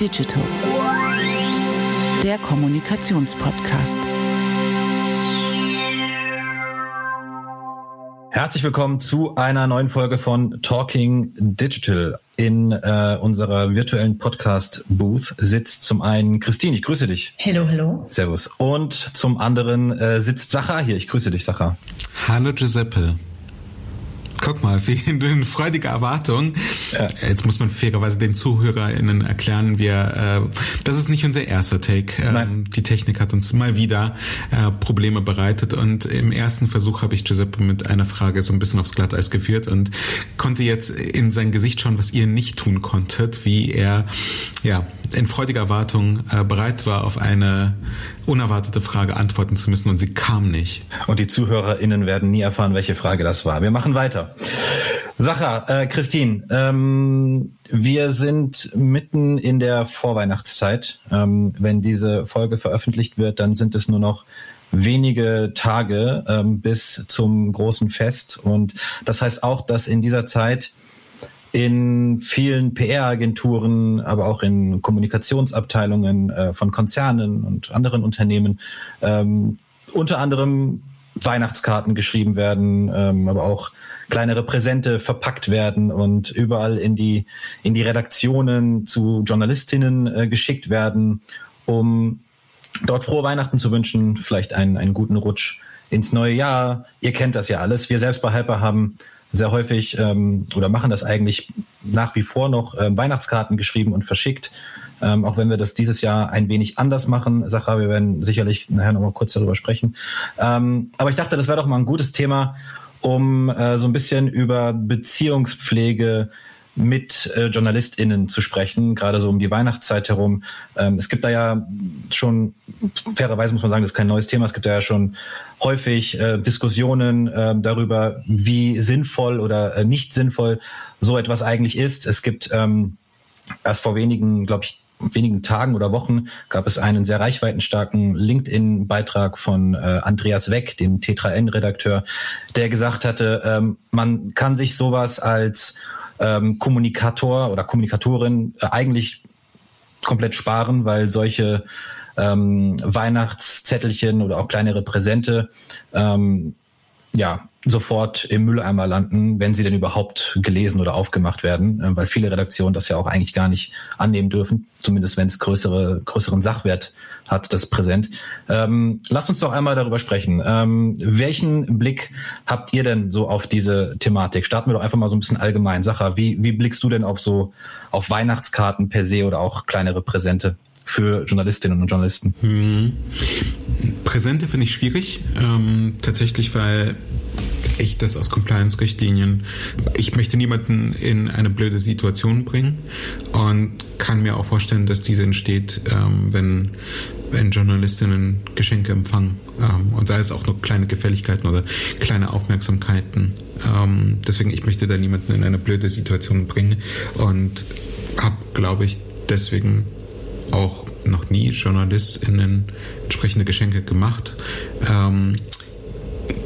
Digital, der Kommunikationspodcast. Herzlich willkommen zu einer neuen Folge von Talking Digital. In äh, unserer virtuellen Podcast-Booth sitzt zum einen Christine, ich grüße dich. Hallo, hallo. Servus. Und zum anderen äh, sitzt Sacha hier, ich grüße dich, Sacha. Hallo Giuseppe. Guck mal, wie in freudiger Erwartung. Ja. Jetzt muss man fairerweise den ZuhörerInnen erklären, wir, äh, das ist nicht unser erster Take. Ähm, die Technik hat uns mal wieder äh, Probleme bereitet und im ersten Versuch habe ich Giuseppe mit einer Frage so ein bisschen aufs Glatteis geführt und konnte jetzt in sein Gesicht schauen, was ihr nicht tun konntet, wie er ja in freudiger Erwartung äh, bereit war, auf eine unerwartete Frage antworten zu müssen und sie kam nicht. Und die ZuhörerInnen werden nie erfahren, welche Frage das war. Wir machen weiter. Sacha, äh, Christine, ähm, wir sind mitten in der Vorweihnachtszeit. Ähm, wenn diese Folge veröffentlicht wird, dann sind es nur noch wenige Tage ähm, bis zum großen Fest. Und das heißt auch, dass in dieser Zeit in vielen PR-Agenturen, aber auch in Kommunikationsabteilungen äh, von Konzernen und anderen Unternehmen ähm, unter anderem Weihnachtskarten geschrieben werden, ähm, aber auch kleinere Präsente verpackt werden und überall in die in die Redaktionen zu Journalistinnen äh, geschickt werden, um dort frohe Weihnachten zu wünschen, vielleicht einen einen guten Rutsch ins neue Jahr. Ihr kennt das ja alles. Wir selbst bei Hyper haben sehr häufig ähm, oder machen das eigentlich nach wie vor noch ähm, Weihnachtskarten geschrieben und verschickt. Ähm, auch wenn wir das dieses Jahr ein wenig anders machen. Sacha, wir werden sicherlich nachher noch mal kurz darüber sprechen. Ähm, aber ich dachte, das wäre doch mal ein gutes Thema, um äh, so ein bisschen über Beziehungspflege mit äh, JournalistInnen zu sprechen, gerade so um die Weihnachtszeit herum. Ähm, es gibt da ja schon, fairerweise muss man sagen, das ist kein neues Thema, es gibt da ja schon häufig äh, Diskussionen äh, darüber, wie sinnvoll oder äh, nicht sinnvoll so etwas eigentlich ist. Es gibt ähm, erst vor wenigen, glaube ich, wenigen Tagen oder Wochen gab es einen sehr reichweitenstarken LinkedIn-Beitrag von äh, Andreas Weck, dem Tetra N-Redakteur, der gesagt hatte, ähm, man kann sich sowas als ähm, Kommunikator oder Kommunikatorin äh, eigentlich komplett sparen, weil solche ähm, Weihnachtszettelchen oder auch kleinere Präsente ähm, ja sofort im Mülleimer landen, wenn sie denn überhaupt gelesen oder aufgemacht werden, äh, weil viele Redaktionen das ja auch eigentlich gar nicht annehmen dürfen, zumindest wenn es größere, größeren Sachwert hat, das Präsent. Ähm, lasst uns doch einmal darüber sprechen. Ähm, welchen Blick habt ihr denn so auf diese Thematik? Starten wir doch einfach mal so ein bisschen allgemein. Sacha, wie, wie blickst du denn auf so auf Weihnachtskarten per se oder auch kleinere Präsente? Für Journalistinnen und Journalisten? Hm. Präsente finde ich schwierig, ähm, tatsächlich, weil ich das aus Compliance-Richtlinien. Ich möchte niemanden in eine blöde Situation bringen und kann mir auch vorstellen, dass diese entsteht, ähm, wenn, wenn Journalistinnen Geschenke empfangen. Ähm, und sei es auch nur kleine Gefälligkeiten oder kleine Aufmerksamkeiten. Ähm, deswegen, ich möchte da niemanden in eine blöde Situation bringen und habe, glaube ich, deswegen auch noch nie JournalistInnen entsprechende Geschenke gemacht. Ähm,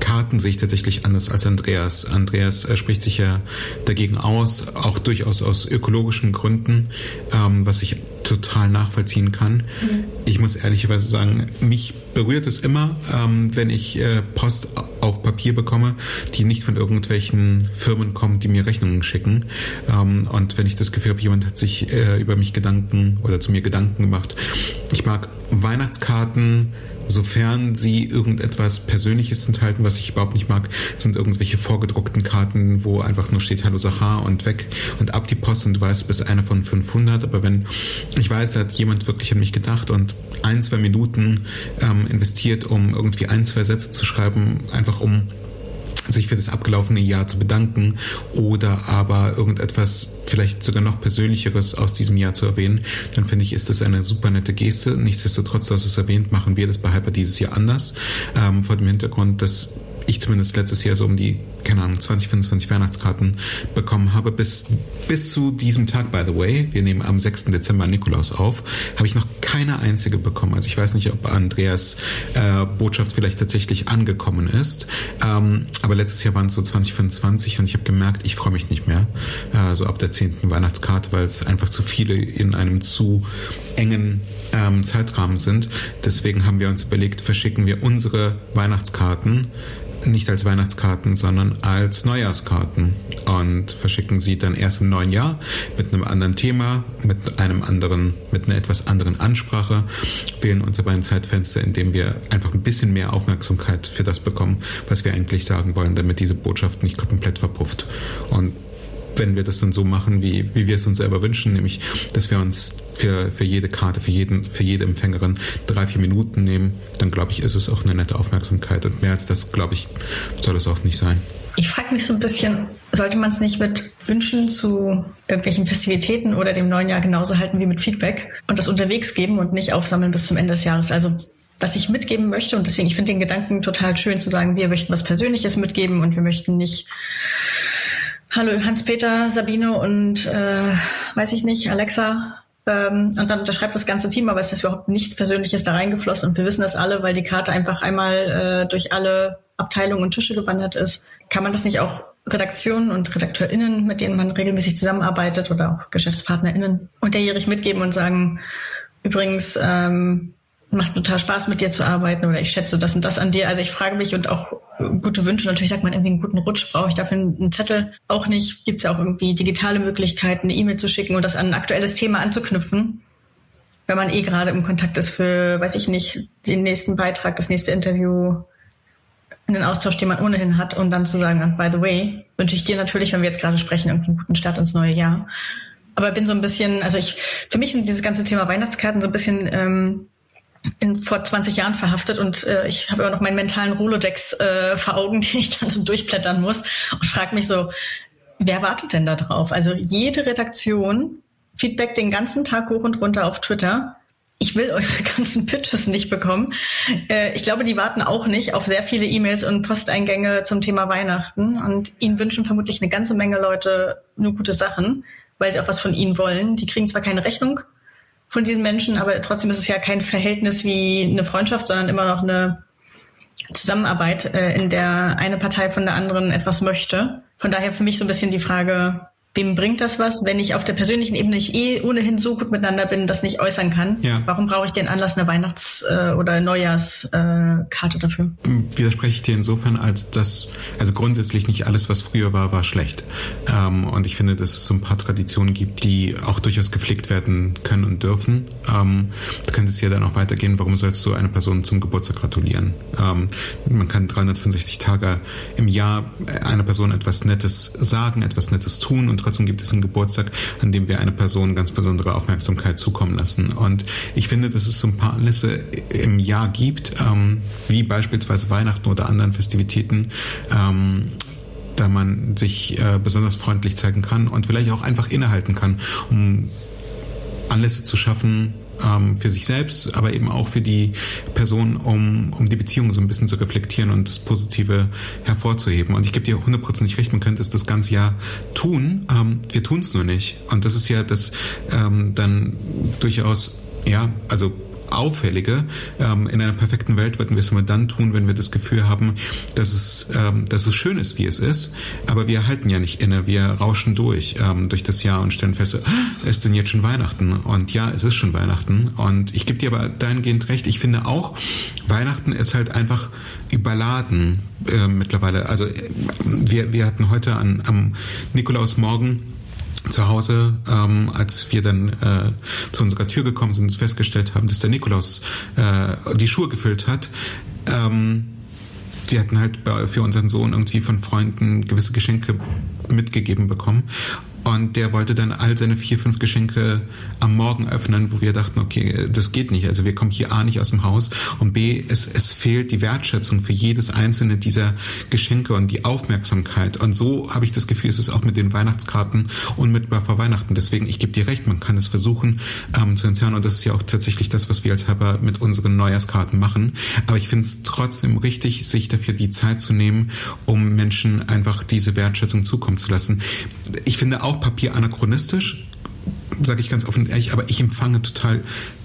Karten sehe ich tatsächlich anders als Andreas. Andreas äh, spricht sich ja dagegen aus, auch durchaus aus ökologischen Gründen, ähm, was ich total nachvollziehen kann. Mhm. Ich muss ehrlicherweise sagen, mich berührt es immer, ähm, wenn ich äh, Post auf Papier bekomme, die nicht von irgendwelchen Firmen kommt, die mir Rechnungen schicken. Ähm, und wenn ich das Gefühl habe, jemand hat sich äh, über mich Gedanken oder zu mir Gedanken gemacht. Ich mag Weihnachtskarten, sofern sie irgendetwas Persönliches enthalten, was ich überhaupt nicht mag, sind irgendwelche vorgedruckten Karten, wo einfach nur steht Hallo Sahar und weg und ab die Post und du weißt, bist einer von 500. Aber wenn ich weiß, da hat jemand wirklich an mich gedacht und ein, zwei Minuten ähm, investiert, um irgendwie ein, zwei Sätze zu schreiben, einfach um sich für das abgelaufene Jahr zu bedanken oder aber irgendetwas vielleicht sogar noch persönlicheres aus diesem Jahr zu erwähnen, dann finde ich, ist das eine super nette Geste. Nichtsdestotrotz, du hast es erwähnt, machen wir das bei Hyper dieses Jahr anders. Ähm, vor dem Hintergrund, dass ich zumindest letztes Jahr so um die, keine Ahnung, 20, 25 Weihnachtskarten bekommen habe. Bis, bis zu diesem Tag, by the way, wir nehmen am 6. Dezember Nikolaus auf, habe ich noch keine einzige bekommen. Also ich weiß nicht, ob Andreas äh, Botschaft vielleicht tatsächlich angekommen ist. Ähm, aber letztes Jahr waren es so 20, 25 und ich habe gemerkt, ich freue mich nicht mehr. Äh, so ab der 10. Weihnachtskarte, weil es einfach zu viele in einem zu engen ähm, Zeitrahmen sind. Deswegen haben wir uns überlegt, verschicken wir unsere Weihnachtskarten nicht als Weihnachtskarten, sondern als Neujahrskarten und verschicken sie dann erst im neuen Jahr mit einem anderen Thema, mit einem anderen, mit einer etwas anderen Ansprache, wählen uns aber ein Zeitfenster, in dem wir einfach ein bisschen mehr Aufmerksamkeit für das bekommen, was wir eigentlich sagen wollen, damit diese Botschaft nicht komplett verpufft. Und wenn wir das dann so machen, wie, wie wir es uns selber wünschen, nämlich, dass wir uns für, für jede Karte, für, jeden, für jede Empfängerin drei, vier Minuten nehmen, dann glaube ich, ist es auch eine nette Aufmerksamkeit. Und mehr als das, glaube ich, soll es auch nicht sein. Ich frage mich so ein bisschen, sollte man es nicht mit Wünschen zu irgendwelchen Festivitäten oder dem neuen Jahr genauso halten wie mit Feedback und das unterwegs geben und nicht aufsammeln bis zum Ende des Jahres? Also was ich mitgeben möchte und deswegen, ich finde den Gedanken total schön zu sagen, wir möchten was Persönliches mitgeben und wir möchten nicht Hallo Hans-Peter, Sabine und äh, weiß ich nicht, Alexa. Ähm, und dann unterschreibt das ganze Team, aber es ist überhaupt nichts Persönliches da reingeflossen und wir wissen das alle, weil die Karte einfach einmal äh, durch alle Abteilungen und Tische gewandert ist. Kann man das nicht auch Redaktionen und RedakteurInnen, mit denen man regelmäßig zusammenarbeitet oder auch GeschäftspartnerInnen unterjährig mitgeben und sagen, übrigens, ähm, macht total Spaß, mit dir zu arbeiten oder ich schätze das und das an dir. Also ich frage mich und auch gute Wünsche. Natürlich sagt man irgendwie einen guten Rutsch, brauche ich dafür einen Zettel auch nicht. Gibt es ja auch irgendwie digitale Möglichkeiten, eine E-Mail zu schicken und das an ein aktuelles Thema anzuknüpfen. Wenn man eh gerade im Kontakt ist für, weiß ich nicht, den nächsten Beitrag, das nächste Interview, einen Austausch, den man ohnehin hat und dann zu sagen, by the way, wünsche ich dir natürlich, wenn wir jetzt gerade sprechen, irgendwie einen guten Start ins neue Jahr. Aber bin so ein bisschen, also ich, für mich sind dieses ganze Thema Weihnachtskarten so ein bisschen ähm, in, vor 20 Jahren verhaftet und äh, ich habe immer noch meinen mentalen Rolodex äh, vor Augen, den ich dann so durchblättern muss und frage mich so, wer wartet denn da drauf? Also jede Redaktion Feedback den ganzen Tag hoch und runter auf Twitter. Ich will eure ganzen Pitches nicht bekommen. Äh, ich glaube, die warten auch nicht auf sehr viele E-Mails und Posteingänge zum Thema Weihnachten und ihnen wünschen vermutlich eine ganze Menge Leute nur gute Sachen, weil sie auch was von ihnen wollen. Die kriegen zwar keine Rechnung, von diesen Menschen, aber trotzdem ist es ja kein Verhältnis wie eine Freundschaft, sondern immer noch eine Zusammenarbeit, äh, in der eine Partei von der anderen etwas möchte. Von daher für mich so ein bisschen die Frage, wem bringt das was, wenn ich auf der persönlichen Ebene ich eh ohnehin so gut miteinander bin, das nicht äußern kann? Ja. Warum brauche ich den Anlass einer Weihnachts- äh, oder Neujahrskarte äh, dafür? Widerspreche ich dir insofern, als dass, also grundsätzlich nicht alles, was früher war, war schlecht. Ähm, und ich finde, dass es so ein paar Traditionen gibt, die auch durchaus gepflegt werden können und dürfen. Ähm, da könnte es ja dann auch weitergehen, warum sollst du einer Person zum Geburtstag gratulieren? Ähm, man kann 365 Tage im Jahr einer Person etwas Nettes sagen, etwas Nettes tun und trotzdem gibt es einen Geburtstag, an dem wir eine Person ganz besondere Aufmerksamkeit zukommen lassen. Und ich finde, dass es so ein paar Anlässe im Jahr gibt, ähm, wie beispielsweise Weihnachten oder anderen Festivitäten, ähm, da man sich äh, besonders freundlich zeigen kann und vielleicht auch einfach innehalten kann, um Anlässe zu schaffen, ähm, für sich selbst, aber eben auch für die Person, um, um die Beziehung so ein bisschen zu reflektieren und das Positive hervorzuheben. Und ich gebe dir hundertprozentig recht, man könnte es das ganze Jahr tun. Ähm, wir tun es nur nicht. Und das ist ja das ähm, dann durchaus, ja, also Auffällige. Ähm, in einer perfekten Welt würden wir es immer dann tun, wenn wir das Gefühl haben, dass es, ähm, dass es schön ist, wie es ist. Aber wir halten ja nicht inne. Wir rauschen durch, ähm, durch das Jahr und stellen fest, ah, ist denn jetzt schon Weihnachten? Und ja, es ist schon Weihnachten. Und ich gebe dir aber dahingehend recht. Ich finde auch, Weihnachten ist halt einfach überladen äh, mittlerweile. Also äh, wir, wir hatten heute an, am Nikolausmorgen zu Hause, ähm, als wir dann äh, zu unserer Tür gekommen sind und festgestellt haben, dass der Nikolaus äh, die Schuhe gefüllt hat. Ähm, die hatten halt für unseren Sohn irgendwie von Freunden gewisse Geschenke mitgegeben bekommen. Und der wollte dann all seine vier, fünf Geschenke am Morgen öffnen, wo wir dachten, okay, das geht nicht. Also wir kommen hier A nicht aus dem Haus und B, es, es fehlt die Wertschätzung für jedes einzelne dieser Geschenke und die Aufmerksamkeit. Und so habe ich das Gefühl, es ist auch mit den Weihnachtskarten unmittelbar vor Weihnachten. Deswegen, ich gebe dir recht, man kann es versuchen ähm, zu entzerren und das ist ja auch tatsächlich das, was wir als Hyper mit unseren Neujahrskarten machen. Aber ich finde es trotzdem richtig, sich dafür die Zeit zu nehmen, um Menschen einfach diese Wertschätzung zukommen zu lassen. Ich finde auch Papier anachronistisch, sage ich ganz offen und ehrlich, aber ich empfange total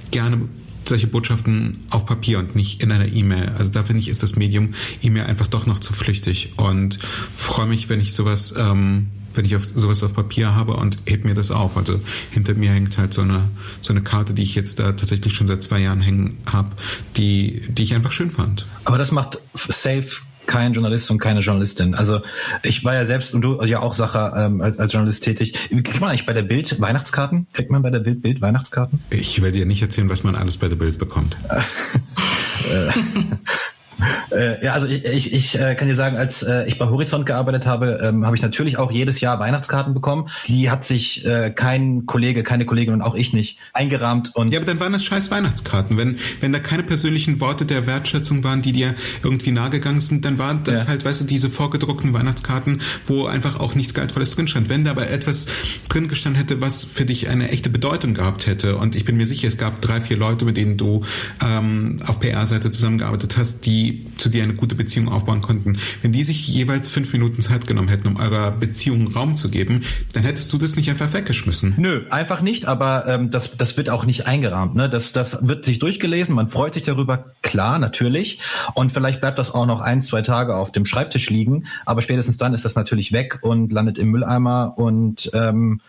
gerne solche Botschaften auf Papier und nicht in einer E-Mail. Also da finde ich, ist das Medium E-Mail einfach doch noch zu flüchtig und freue mich, wenn ich sowas, ähm, wenn ich auf, sowas auf Papier habe und heb mir das auf. Also hinter mir hängt halt so eine, so eine Karte, die ich jetzt da tatsächlich schon seit zwei Jahren hängen habe, die, die ich einfach schön fand. Aber das macht safe kein Journalist und keine Journalistin. Also ich war ja selbst und du ja auch Sacher ähm, als, als Journalist tätig. Kriegt man eigentlich bei der Bild Weihnachtskarten? Kriegt man bei der Bild Bild Weihnachtskarten? Ich werde dir nicht erzählen, was man alles bei der Bild bekommt. Äh, ja, also ich, ich, ich äh, kann dir sagen, als äh, ich bei Horizont gearbeitet habe, ähm, habe ich natürlich auch jedes Jahr Weihnachtskarten bekommen. Die hat sich äh, kein Kollege, keine Kollegin und auch ich nicht eingerahmt. Und ja, aber dann waren das scheiß Weihnachtskarten. Wenn, wenn da keine persönlichen Worte der Wertschätzung waren, die dir irgendwie nahegegangen sind, dann waren das ja. halt, weißt du, diese vorgedruckten Weihnachtskarten, wo einfach auch nichts Gehaltvolles drin stand. Wenn da aber etwas drin gestanden hätte, was für dich eine echte Bedeutung gehabt hätte, und ich bin mir sicher, es gab drei, vier Leute, mit denen du ähm, auf PR-Seite zusammengearbeitet hast, die zu dir eine gute Beziehung aufbauen konnten, wenn die sich jeweils fünf Minuten Zeit genommen hätten, um eurer Beziehung Raum zu geben, dann hättest du das nicht einfach weggeschmissen. Nö, einfach nicht, aber ähm, das, das wird auch nicht eingerahmt. Ne? Das, das wird sich durchgelesen, man freut sich darüber, klar, natürlich. Und vielleicht bleibt das auch noch ein, zwei Tage auf dem Schreibtisch liegen, aber spätestens dann ist das natürlich weg und landet im Mülleimer und ähm,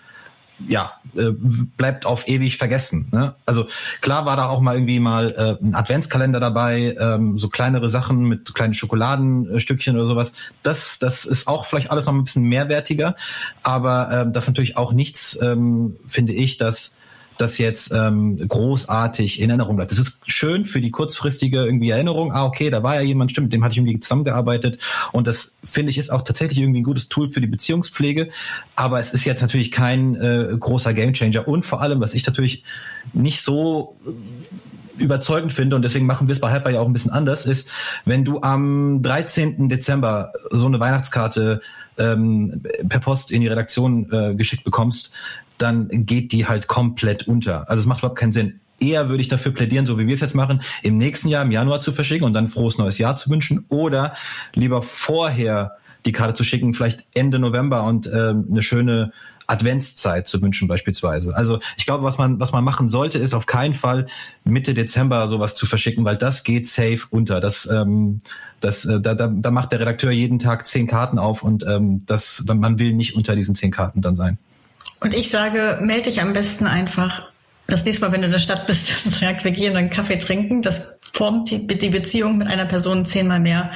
ja, äh, bleibt auf ewig vergessen. Ne? Also klar war da auch mal irgendwie mal äh, ein Adventskalender dabei, ähm, so kleinere Sachen mit kleinen Schokoladenstückchen oder sowas. Das, das ist auch vielleicht alles noch ein bisschen mehrwertiger, aber äh, das ist natürlich auch nichts, ähm, finde ich, dass das jetzt ähm, großartig in Erinnerung bleibt. Das ist schön für die kurzfristige irgendwie Erinnerung. Ah, okay, da war ja jemand, stimmt, mit dem hatte ich irgendwie zusammengearbeitet. Und das finde ich ist auch tatsächlich irgendwie ein gutes Tool für die Beziehungspflege. Aber es ist jetzt natürlich kein äh, großer Gamechanger. Und vor allem, was ich natürlich nicht so überzeugend finde, und deswegen machen wir es bei Hyper ja auch ein bisschen anders, ist, wenn du am 13. Dezember so eine Weihnachtskarte ähm, per Post in die Redaktion äh, geschickt bekommst, dann geht die halt komplett unter. Also es macht überhaupt keinen Sinn. Eher würde ich dafür plädieren, so wie wir es jetzt machen, im nächsten Jahr, im Januar zu verschicken und dann frohes neues Jahr zu wünschen oder lieber vorher die Karte zu schicken, vielleicht Ende November und äh, eine schöne Adventszeit zu wünschen beispielsweise. Also ich glaube, was man was man machen sollte, ist auf keinen Fall Mitte Dezember sowas zu verschicken, weil das geht safe unter. Das ähm, das äh, da, da, da macht der Redakteur jeden Tag zehn Karten auf und ähm, das man will nicht unter diesen zehn Karten dann sein. Und ich sage, melde dich am besten einfach das nächste Mal, wenn du in der Stadt bist und sagst, wir gehen dann Kaffee trinken. Das formt die, die Beziehung mit einer Person zehnmal mehr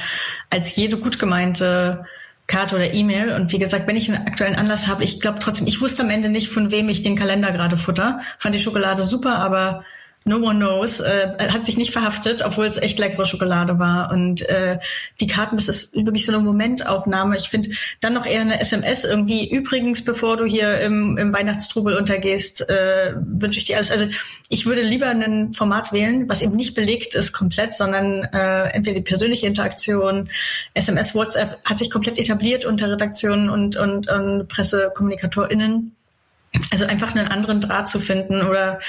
als jede gut gemeinte Karte oder E-Mail. Und wie gesagt, wenn ich einen aktuellen Anlass habe, ich glaube trotzdem, ich wusste am Ende nicht, von wem ich den Kalender gerade futter. Fand die Schokolade super, aber No One Knows, äh, hat sich nicht verhaftet, obwohl es echt leckere Schokolade war. Und äh, die Karten, das ist wirklich so eine Momentaufnahme. Ich finde dann noch eher eine SMS irgendwie. Übrigens, bevor du hier im, im Weihnachtstrubel untergehst, äh, wünsche ich dir alles. Also ich würde lieber ein Format wählen, was eben nicht belegt ist komplett, sondern äh, entweder die persönliche Interaktion, SMS, WhatsApp hat sich komplett etabliert unter Redaktionen und, und, und PressekommunikatorInnen. Also einfach einen anderen Draht zu finden oder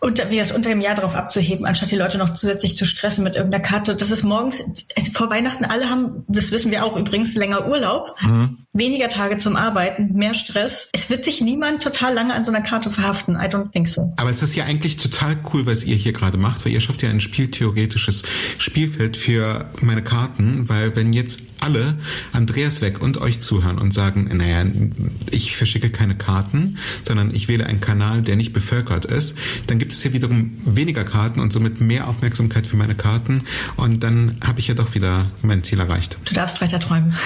unter, wie das unter dem Jahr darauf abzuheben, anstatt die Leute noch zusätzlich zu stressen mit irgendeiner Karte. Das ist morgens, also vor Weihnachten, alle haben, das wissen wir auch übrigens, länger Urlaub, mhm. weniger Tage zum Arbeiten, mehr Stress. Es wird sich niemand total lange an so einer Karte verhaften. I don't think so. Aber es ist ja eigentlich total cool, was ihr hier gerade macht, weil ihr schafft ja ein spieltheoretisches Spielfeld für meine Karten, weil wenn jetzt alle Andreas weg und euch zuhören und sagen, naja, ich verschicke keine Karten, sondern ich wähle einen Kanal, der nicht bevölkert ist, dann gibt gibt es hier wiederum weniger Karten und somit mehr Aufmerksamkeit für meine Karten. Und dann habe ich ja doch wieder mein Ziel erreicht. Du darfst weiter träumen.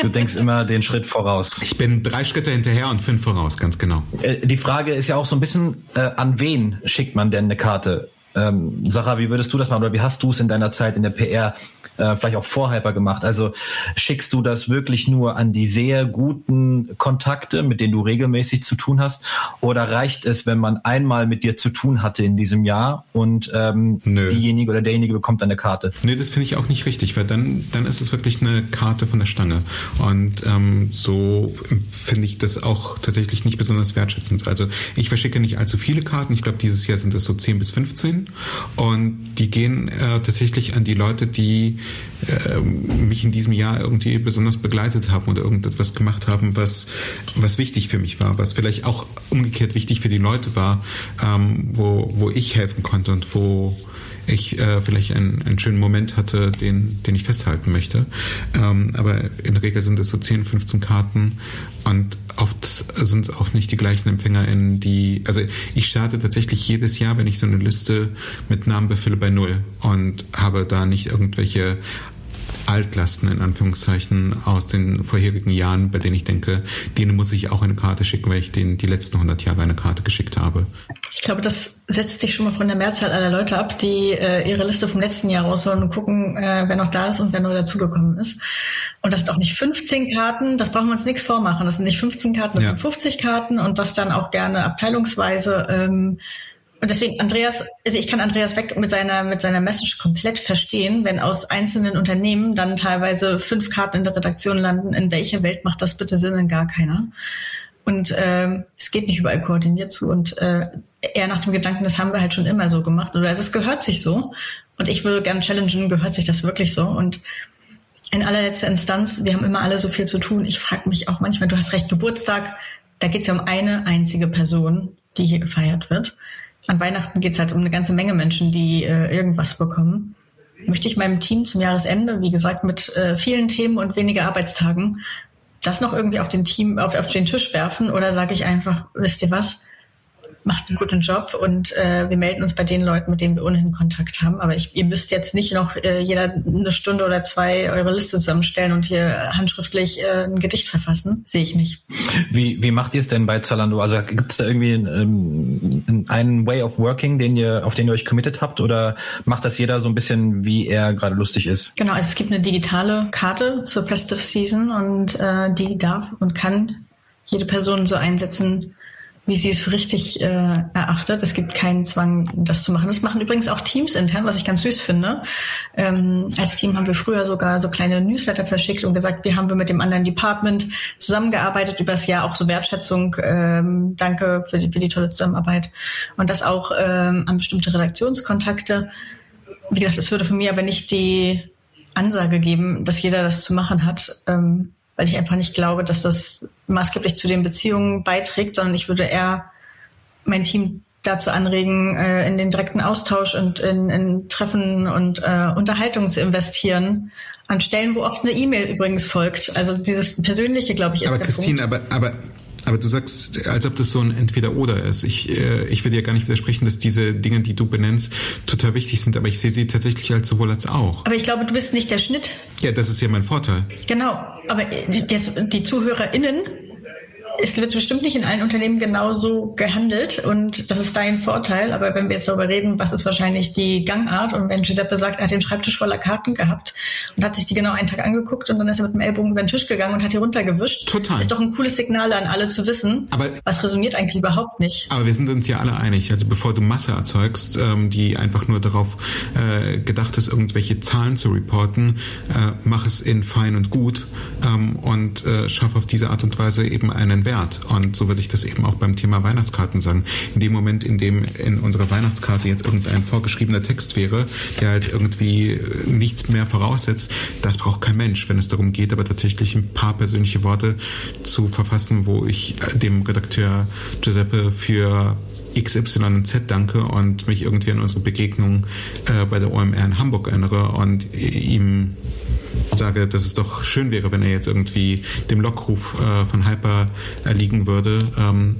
Du denkst immer den Schritt voraus. Ich bin drei Schritte hinterher und fünf voraus, ganz genau. Äh, die Frage ist ja auch so ein bisschen, äh, an wen schickt man denn eine Karte? Ähm, Sarah, wie würdest du das machen oder wie hast du es in deiner Zeit in der PR äh, vielleicht auch vor Hyper gemacht? Also schickst du das wirklich nur an die sehr guten Kontakte, mit denen du regelmäßig zu tun hast? Oder reicht es, wenn man einmal mit dir zu tun hatte in diesem Jahr und ähm, diejenige oder derjenige bekommt eine Karte? Nee, das finde ich auch nicht richtig, weil dann, dann ist es wirklich eine Karte von der Stange. Und ähm, so finde ich das auch tatsächlich nicht besonders wertschätzend. Also ich verschicke nicht allzu viele Karten. Ich glaube, dieses Jahr sind es so 10 bis 15. Und die gehen äh, tatsächlich an die Leute, die äh, mich in diesem Jahr irgendwie besonders begleitet haben oder irgendetwas gemacht haben, was, was wichtig für mich war, was vielleicht auch umgekehrt wichtig für die Leute war, ähm, wo, wo ich helfen konnte und wo ich äh, vielleicht einen, einen schönen Moment hatte, den, den ich festhalten möchte. Ähm, aber in der Regel sind es so 10, 15 Karten und oft sind es auch nicht die gleichen Empfänger in die, also ich starte tatsächlich jedes Jahr, wenn ich so eine Liste mit Namen befülle, bei Null und habe da nicht irgendwelche Altlasten in Anführungszeichen aus den vorherigen Jahren, bei denen ich denke, denen muss ich auch eine Karte schicken, weil ich denen die letzten 100 Jahre eine Karte geschickt habe. Ich glaube, das setzt sich schon mal von der Mehrzahl aller Leute ab, die äh, ihre Liste vom letzten Jahr rausholen und gucken, äh, wer noch da ist und wer neu dazugekommen ist. Und das sind auch nicht 15 Karten, das brauchen wir uns nichts vormachen. Das sind nicht 15 Karten, das ja. sind 50 Karten und das dann auch gerne abteilungsweise. Ähm, und deswegen, Andreas, also ich kann Andreas Weg mit seiner, mit seiner Message komplett verstehen, wenn aus einzelnen Unternehmen dann teilweise fünf Karten in der Redaktion landen. In welcher Welt macht das bitte Sinn? In gar keiner. Und ähm, es geht nicht überall koordiniert zu. Und äh, eher nach dem Gedanken, das haben wir halt schon immer so gemacht. Oder das gehört sich so. Und ich würde gerne challengen, gehört sich das wirklich so? Und in allerletzter Instanz, wir haben immer alle so viel zu tun. Ich frage mich auch manchmal, du hast recht, Geburtstag, da geht es ja um eine einzige Person, die hier gefeiert wird an Weihnachten geht es halt um eine ganze Menge Menschen, die äh, irgendwas bekommen. Möchte ich meinem Team zum Jahresende, wie gesagt, mit äh, vielen Themen und weniger Arbeitstagen, das noch irgendwie auf den Team, auf, auf den Tisch werfen oder sage ich einfach, wisst ihr was? Macht einen guten Job und äh, wir melden uns bei den Leuten, mit denen wir ohnehin Kontakt haben. Aber ich, ihr müsst jetzt nicht noch äh, jeder eine Stunde oder zwei eure Liste zusammenstellen und hier handschriftlich äh, ein Gedicht verfassen. Sehe ich nicht. Wie, wie macht ihr es denn bei Zalando? Also gibt es da irgendwie ähm, einen Way of Working, den ihr, auf den ihr euch committed habt oder macht das jeder so ein bisschen, wie er gerade lustig ist? Genau, also es gibt eine digitale Karte zur Festive Season und äh, die darf und kann jede Person so einsetzen, wie sie es für richtig äh, erachtet. Es gibt keinen Zwang, das zu machen. Das machen übrigens auch Teams intern, was ich ganz süß finde. Ähm, als Team haben wir früher sogar so kleine Newsletter verschickt und gesagt, wie haben wir mit dem anderen Department zusammengearbeitet übers Jahr, auch so Wertschätzung, ähm, danke für die, für die tolle Zusammenarbeit. Und das auch ähm, an bestimmte Redaktionskontakte. Wie gesagt, es würde von mir aber nicht die Ansage geben, dass jeder das zu machen hat. Ähm, weil ich einfach nicht glaube, dass das maßgeblich zu den Beziehungen beiträgt, sondern ich würde eher mein Team dazu anregen, äh, in den direkten Austausch und in, in Treffen und äh, Unterhaltung zu investieren, an Stellen, wo oft eine E-Mail übrigens folgt. Also dieses Persönliche, glaube ich, ist aber Christine, Punkt. Aber, aber aber du sagst, als ob das so ein Entweder-Oder ist. Ich, äh, ich will dir gar nicht widersprechen, dass diese Dinge, die du benennst, total wichtig sind, aber ich sehe sie tatsächlich als sowohl als auch. Aber ich glaube, du bist nicht der Schnitt. Ja, das ist ja mein Vorteil. Genau, aber die, die ZuhörerInnen es wird bestimmt nicht in allen Unternehmen genauso gehandelt und das ist dein Vorteil. Aber wenn wir jetzt darüber reden, was ist wahrscheinlich die Gangart und wenn Giuseppe sagt, er hat den Schreibtisch voller Karten gehabt und hat sich die genau einen Tag angeguckt und dann ist er mit dem Ellbogen über den Tisch gegangen und hat die runtergewischt. Total. Ist doch ein cooles Signal an alle zu wissen. Aber was resoniert eigentlich überhaupt nicht? Aber wir sind uns ja alle einig. Also bevor du Masse erzeugst, ähm, die einfach nur darauf äh, gedacht ist, irgendwelche Zahlen zu reporten, äh, mach es in fein und gut ähm, und äh, schaff auf diese Art und Weise eben einen Wert. Und so würde ich das eben auch beim Thema Weihnachtskarten sagen. In dem Moment, in dem in unserer Weihnachtskarte jetzt irgendein vorgeschriebener Text wäre, der halt irgendwie nichts mehr voraussetzt, das braucht kein Mensch, wenn es darum geht, aber tatsächlich ein paar persönliche Worte zu verfassen, wo ich dem Redakteur Giuseppe für XY und Z danke und mich irgendwie an unsere Begegnung äh, bei der OMR in Hamburg erinnere und ihm sage, dass es doch schön wäre, wenn er jetzt irgendwie dem Lockruf äh, von Hyper erliegen würde. Ähm,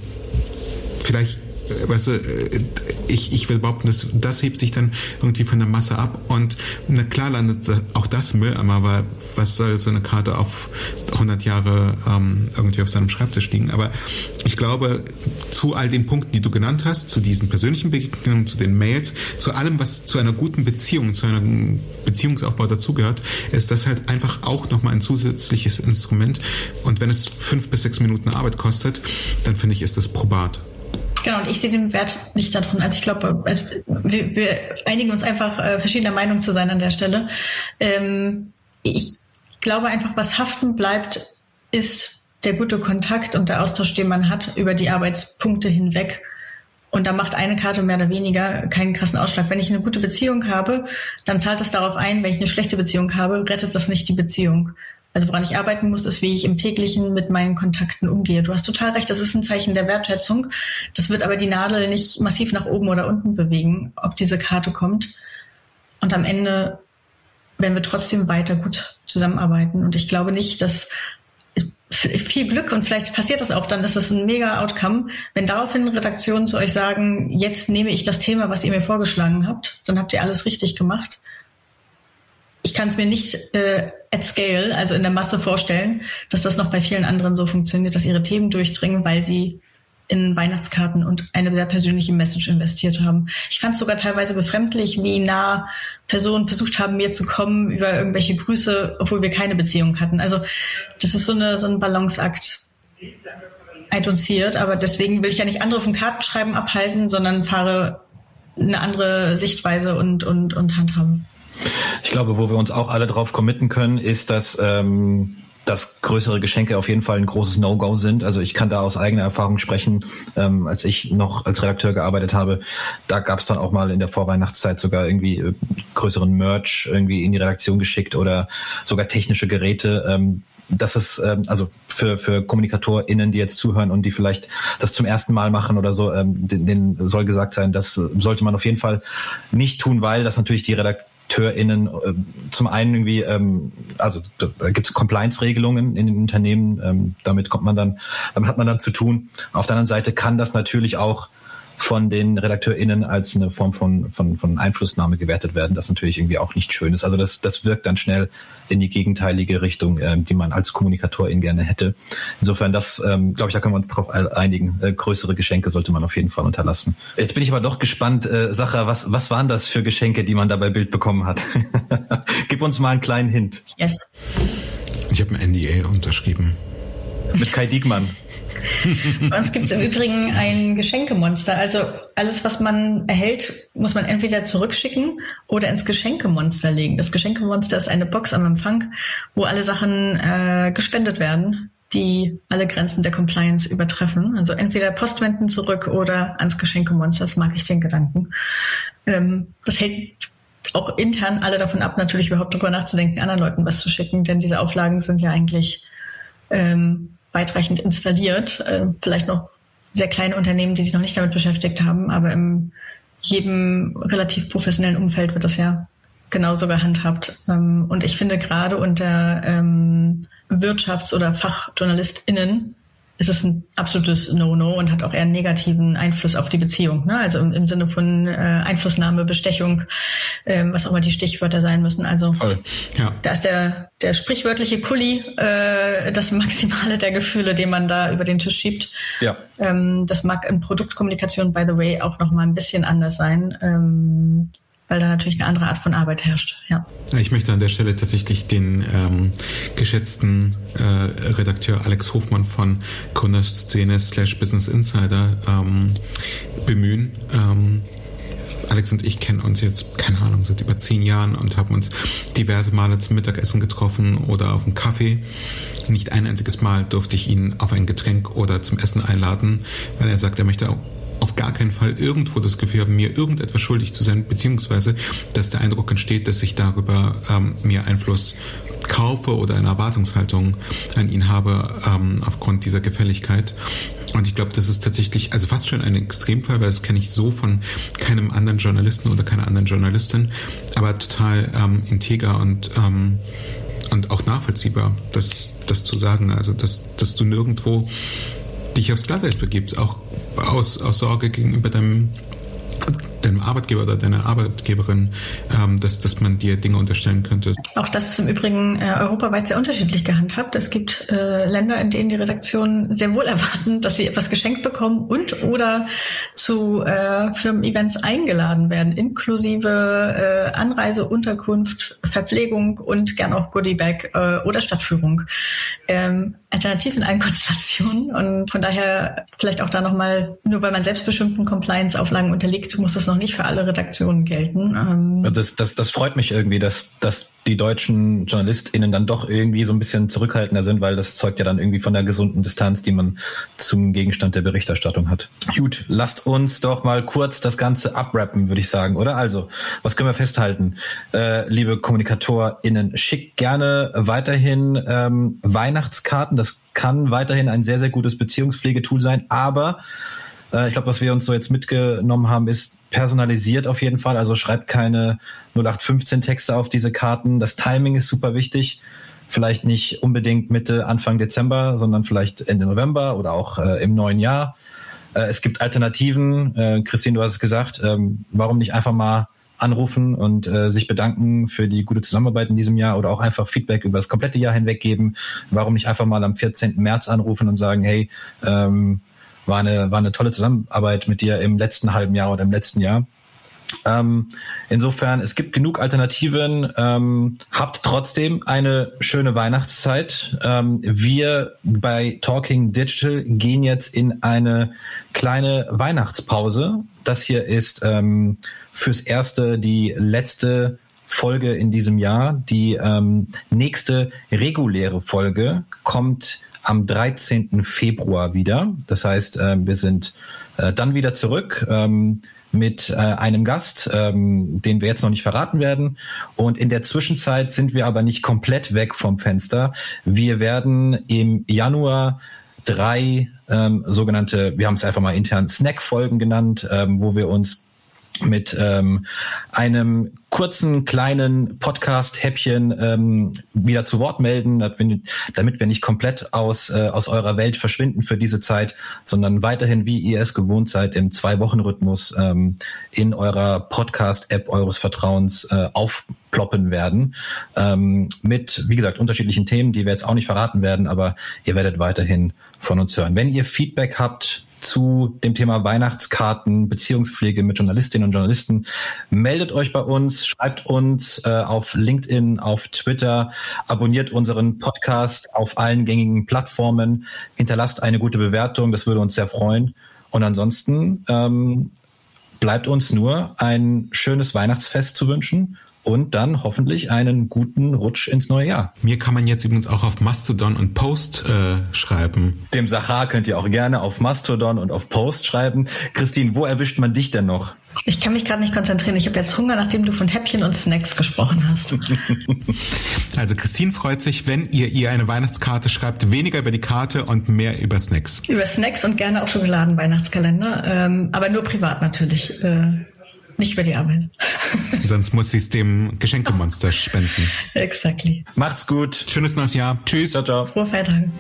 vielleicht weißt du, äh, ich, ich will behaupten, das, das hebt sich dann irgendwie von der Masse ab und na klar landet auch das Mülleimer, aber was soll so eine Karte auf 100 Jahre ähm, irgendwie auf seinem Schreibtisch liegen? Aber ich glaube, zu all den Punkten, die du genannt hast, zu diesen persönlichen Begegnungen, zu den Mails, zu allem, was zu einer guten Beziehung, zu einem Beziehungsaufbau dazugehört, ist das halt einfach auch nochmal ein zusätzliches Instrument. Und wenn es fünf bis sechs Minuten Arbeit kostet, dann finde ich, ist das probat. Genau, und ich sehe den Wert nicht darin. Also ich glaube, also wir, wir, einigen uns einfach äh, verschiedener Meinung zu sein an der Stelle. Ähm, ich glaube einfach, was haften bleibt, ist der gute Kontakt und der Austausch, den man hat über die Arbeitspunkte hinweg. Und da macht eine Karte mehr oder weniger keinen krassen Ausschlag. Wenn ich eine gute Beziehung habe, dann zahlt das darauf ein. Wenn ich eine schlechte Beziehung habe, rettet das nicht die Beziehung. Also woran ich arbeiten muss, ist, wie ich im täglichen mit meinen Kontakten umgehe. Du hast total recht, das ist ein Zeichen der Wertschätzung. Das wird aber die Nadel nicht massiv nach oben oder unten bewegen, ob diese Karte kommt. Und am Ende werden wir trotzdem weiter gut zusammenarbeiten. Und ich glaube nicht, dass viel Glück und vielleicht passiert das auch, dann ist es ein mega Outcome. Wenn daraufhin Redaktionen zu euch sagen, jetzt nehme ich das Thema, was ihr mir vorgeschlagen habt, dann habt ihr alles richtig gemacht ich kann es mir nicht äh, at scale, also in der Masse vorstellen, dass das noch bei vielen anderen so funktioniert, dass ihre Themen durchdringen, weil sie in Weihnachtskarten und eine sehr persönliche Message investiert haben. Ich fand es sogar teilweise befremdlich, wie nah Personen versucht haben, mir zu kommen über irgendwelche Grüße, obwohl wir keine Beziehung hatten. Also das ist so, eine, so ein Balanceakt. I don't see it, aber deswegen will ich ja nicht andere vom Kartenschreiben abhalten, sondern fahre eine andere Sichtweise und, und, und handhaben. Ich glaube, wo wir uns auch alle drauf committen können, ist, dass ähm, dass größere Geschenke auf jeden Fall ein großes No-Go sind. Also ich kann da aus eigener Erfahrung sprechen. Ähm, als ich noch als Redakteur gearbeitet habe, da gab es dann auch mal in der Vorweihnachtszeit sogar irgendwie äh, größeren Merch irgendwie in die Redaktion geschickt oder sogar technische Geräte. Ähm, das ist ähm, also für für KommunikatorInnen, die jetzt zuhören und die vielleicht das zum ersten Mal machen oder so, ähm, denen soll gesagt sein, das sollte man auf jeden Fall nicht tun, weil das natürlich die Redaktion AkteurInnen äh, zum einen irgendwie, ähm, also da, da gibt es Compliance-Regelungen in den Unternehmen, ähm, damit kommt man dann, damit hat man dann zu tun. Auf der anderen Seite kann das natürlich auch von den RedakteurInnen als eine Form von, von, von Einflussnahme gewertet werden, das natürlich irgendwie auch nicht schön ist. Also das, das wirkt dann schnell in die gegenteilige Richtung, äh, die man als Kommunikatorin gerne hätte. Insofern, das, ähm, glaube ich, da können wir uns darauf einigen. Äh, größere Geschenke sollte man auf jeden Fall unterlassen. Jetzt bin ich aber doch gespannt, äh, Sacha, was, was waren das für Geschenke, die man da bei Bild bekommen hat? Gib uns mal einen kleinen Hint. Yes. Ich habe ein NDA unterschrieben. Mit Kai Diekmann. Bei uns gibt es im Übrigen ein Geschenkemonster. Also alles, was man erhält, muss man entweder zurückschicken oder ins Geschenkemonster legen. Das Geschenkemonster ist eine Box am Empfang, wo alle Sachen äh, gespendet werden, die alle Grenzen der Compliance übertreffen. Also entweder Postwenden zurück oder ans Geschenkemonster. Das mag ich den Gedanken. Ähm, das hält auch intern alle davon ab, natürlich überhaupt darüber nachzudenken, anderen Leuten was zu schicken, denn diese Auflagen sind ja eigentlich ähm, weitreichend installiert. Äh, vielleicht noch sehr kleine Unternehmen, die sich noch nicht damit beschäftigt haben, aber in jedem relativ professionellen Umfeld wird das ja genauso gehandhabt. Ähm, und ich finde gerade unter ähm, Wirtschafts- oder FachjournalistInnen ist es ein absolutes No-No und hat auch eher einen negativen Einfluss auf die Beziehung. Ne? Also im, im, Sinne von äh, Einflussnahme, Bestechung, ähm, was auch immer die Stichwörter sein müssen. Also Voll. Ja. da ist der, der sprichwörtliche Kuli äh, das Maximale der Gefühle, den man da über den Tisch schiebt. Ja. Ähm, das mag in Produktkommunikation, by the way, auch noch mal ein bisschen anders sein. Ähm, weil da natürlich eine andere Art von Arbeit herrscht. Ja. Ich möchte an der Stelle tatsächlich den ähm, geschätzten äh, Redakteur Alex Hofmann von Gründerszene slash Business Insider ähm, bemühen. Ähm, Alex und ich kennen uns jetzt, keine Ahnung, seit über zehn Jahren und haben uns diverse Male zum Mittagessen getroffen oder auf einen Kaffee. Nicht ein einziges Mal durfte ich ihn auf ein Getränk oder zum Essen einladen, weil er sagt, er möchte auf gar keinen Fall irgendwo das Gefühl haben, mir irgendetwas schuldig zu sein, beziehungsweise dass der Eindruck entsteht, dass ich darüber ähm, mir Einfluss kaufe oder eine Erwartungshaltung an ihn habe ähm, aufgrund dieser Gefälligkeit. Und ich glaube, das ist tatsächlich, also fast schon ein Extremfall, weil das kenne ich so von keinem anderen Journalisten oder keiner anderen Journalistin, aber total ähm, integer und ähm, und auch nachvollziehbar, das, das zu sagen. Also, dass, dass du nirgendwo dich aufs Glatteis begibst, auch aus, aus Sorge gegenüber deinem deinem Arbeitgeber oder deiner Arbeitgeberin, ähm, dass, dass man dir Dinge unterstellen könnte. Auch das ist im Übrigen äh, europaweit sehr unterschiedlich gehandhabt. Es gibt äh, Länder, in denen die Redaktionen sehr wohl erwarten, dass sie etwas geschenkt bekommen und oder zu äh, Firmen-Events eingeladen werden, inklusive äh, Anreise, Unterkunft, Verpflegung und gern auch Goodiebag äh, oder Stadtführung. Ähm, alternativ in allen Konstellationen und von daher vielleicht auch da nochmal, nur weil man selbstbestimmten Compliance-Auflagen unterliegt, muss das noch nicht für alle Redaktionen gelten. Ähm das, das, das freut mich irgendwie, dass, dass die deutschen JournalistInnen dann doch irgendwie so ein bisschen zurückhaltender sind, weil das zeugt ja dann irgendwie von der gesunden Distanz, die man zum Gegenstand der Berichterstattung hat. Gut, lasst uns doch mal kurz das Ganze abrappen, würde ich sagen, oder? Also, was können wir festhalten? Äh, liebe KommunikatorInnen, schickt gerne weiterhin ähm, Weihnachtskarten. Das kann weiterhin ein sehr, sehr gutes Beziehungspflegetool sein, aber äh, ich glaube, was wir uns so jetzt mitgenommen haben, ist personalisiert auf jeden Fall. Also schreibt keine 0815 Texte auf diese Karten. Das Timing ist super wichtig. Vielleicht nicht unbedingt Mitte, Anfang Dezember, sondern vielleicht Ende November oder auch äh, im neuen Jahr. Äh, es gibt Alternativen. Äh, Christine, du hast es gesagt. Ähm, warum nicht einfach mal anrufen und äh, sich bedanken für die gute Zusammenarbeit in diesem Jahr oder auch einfach Feedback über das komplette Jahr hinweg geben. Warum nicht einfach mal am 14. März anrufen und sagen, hey, ähm, war eine, war eine tolle Zusammenarbeit mit dir im letzten halben Jahr oder im letzten Jahr. Ähm, insofern, es gibt genug Alternativen. Ähm, habt trotzdem eine schöne Weihnachtszeit. Ähm, wir bei Talking Digital gehen jetzt in eine kleine Weihnachtspause. Das hier ist ähm, fürs Erste die letzte Folge in diesem Jahr. Die ähm, nächste reguläre Folge kommt am 13. Februar wieder. Das heißt, äh, wir sind äh, dann wieder zurück ähm, mit äh, einem Gast, ähm, den wir jetzt noch nicht verraten werden. Und in der Zwischenzeit sind wir aber nicht komplett weg vom Fenster. Wir werden im Januar drei ähm, sogenannte, wir haben es einfach mal intern Snack-Folgen genannt, ähm, wo wir uns mit ähm, einem kurzen kleinen Podcast-Häppchen ähm, wieder zu Wort melden, damit wir nicht komplett aus, äh, aus eurer Welt verschwinden für diese Zeit, sondern weiterhin, wie ihr es gewohnt seid, im Zwei-Wochen-Rhythmus ähm, in eurer Podcast-App eures Vertrauens äh, aufploppen werden. Ähm, mit, wie gesagt, unterschiedlichen Themen, die wir jetzt auch nicht verraten werden, aber ihr werdet weiterhin von uns hören. Wenn ihr Feedback habt, zu dem Thema Weihnachtskarten, Beziehungspflege mit Journalistinnen und Journalisten. Meldet euch bei uns, schreibt uns äh, auf LinkedIn, auf Twitter, abonniert unseren Podcast auf allen gängigen Plattformen, hinterlasst eine gute Bewertung, das würde uns sehr freuen. Und ansonsten ähm, bleibt uns nur ein schönes Weihnachtsfest zu wünschen und dann hoffentlich einen guten Rutsch ins neue Jahr. Mir kann man jetzt übrigens auch auf Mastodon und Post äh, schreiben. Dem Sachar könnt ihr auch gerne auf Mastodon und auf Post schreiben. Christine, wo erwischt man dich denn noch? Ich kann mich gerade nicht konzentrieren. Ich habe jetzt Hunger, nachdem du von Häppchen und Snacks gesprochen hast. also Christine freut sich, wenn ihr ihr eine Weihnachtskarte schreibt, weniger über die Karte und mehr über Snacks. Über Snacks und gerne auch Schokoladen-Weihnachtskalender, ähm, aber nur privat natürlich. Äh, nicht über die Arbeit. Sonst muss sie es dem Geschenkemonster spenden. Exactly. Macht's gut. Schönes neues Jahr. Tschüss. Ciao, ciao. Frohe Feiertage.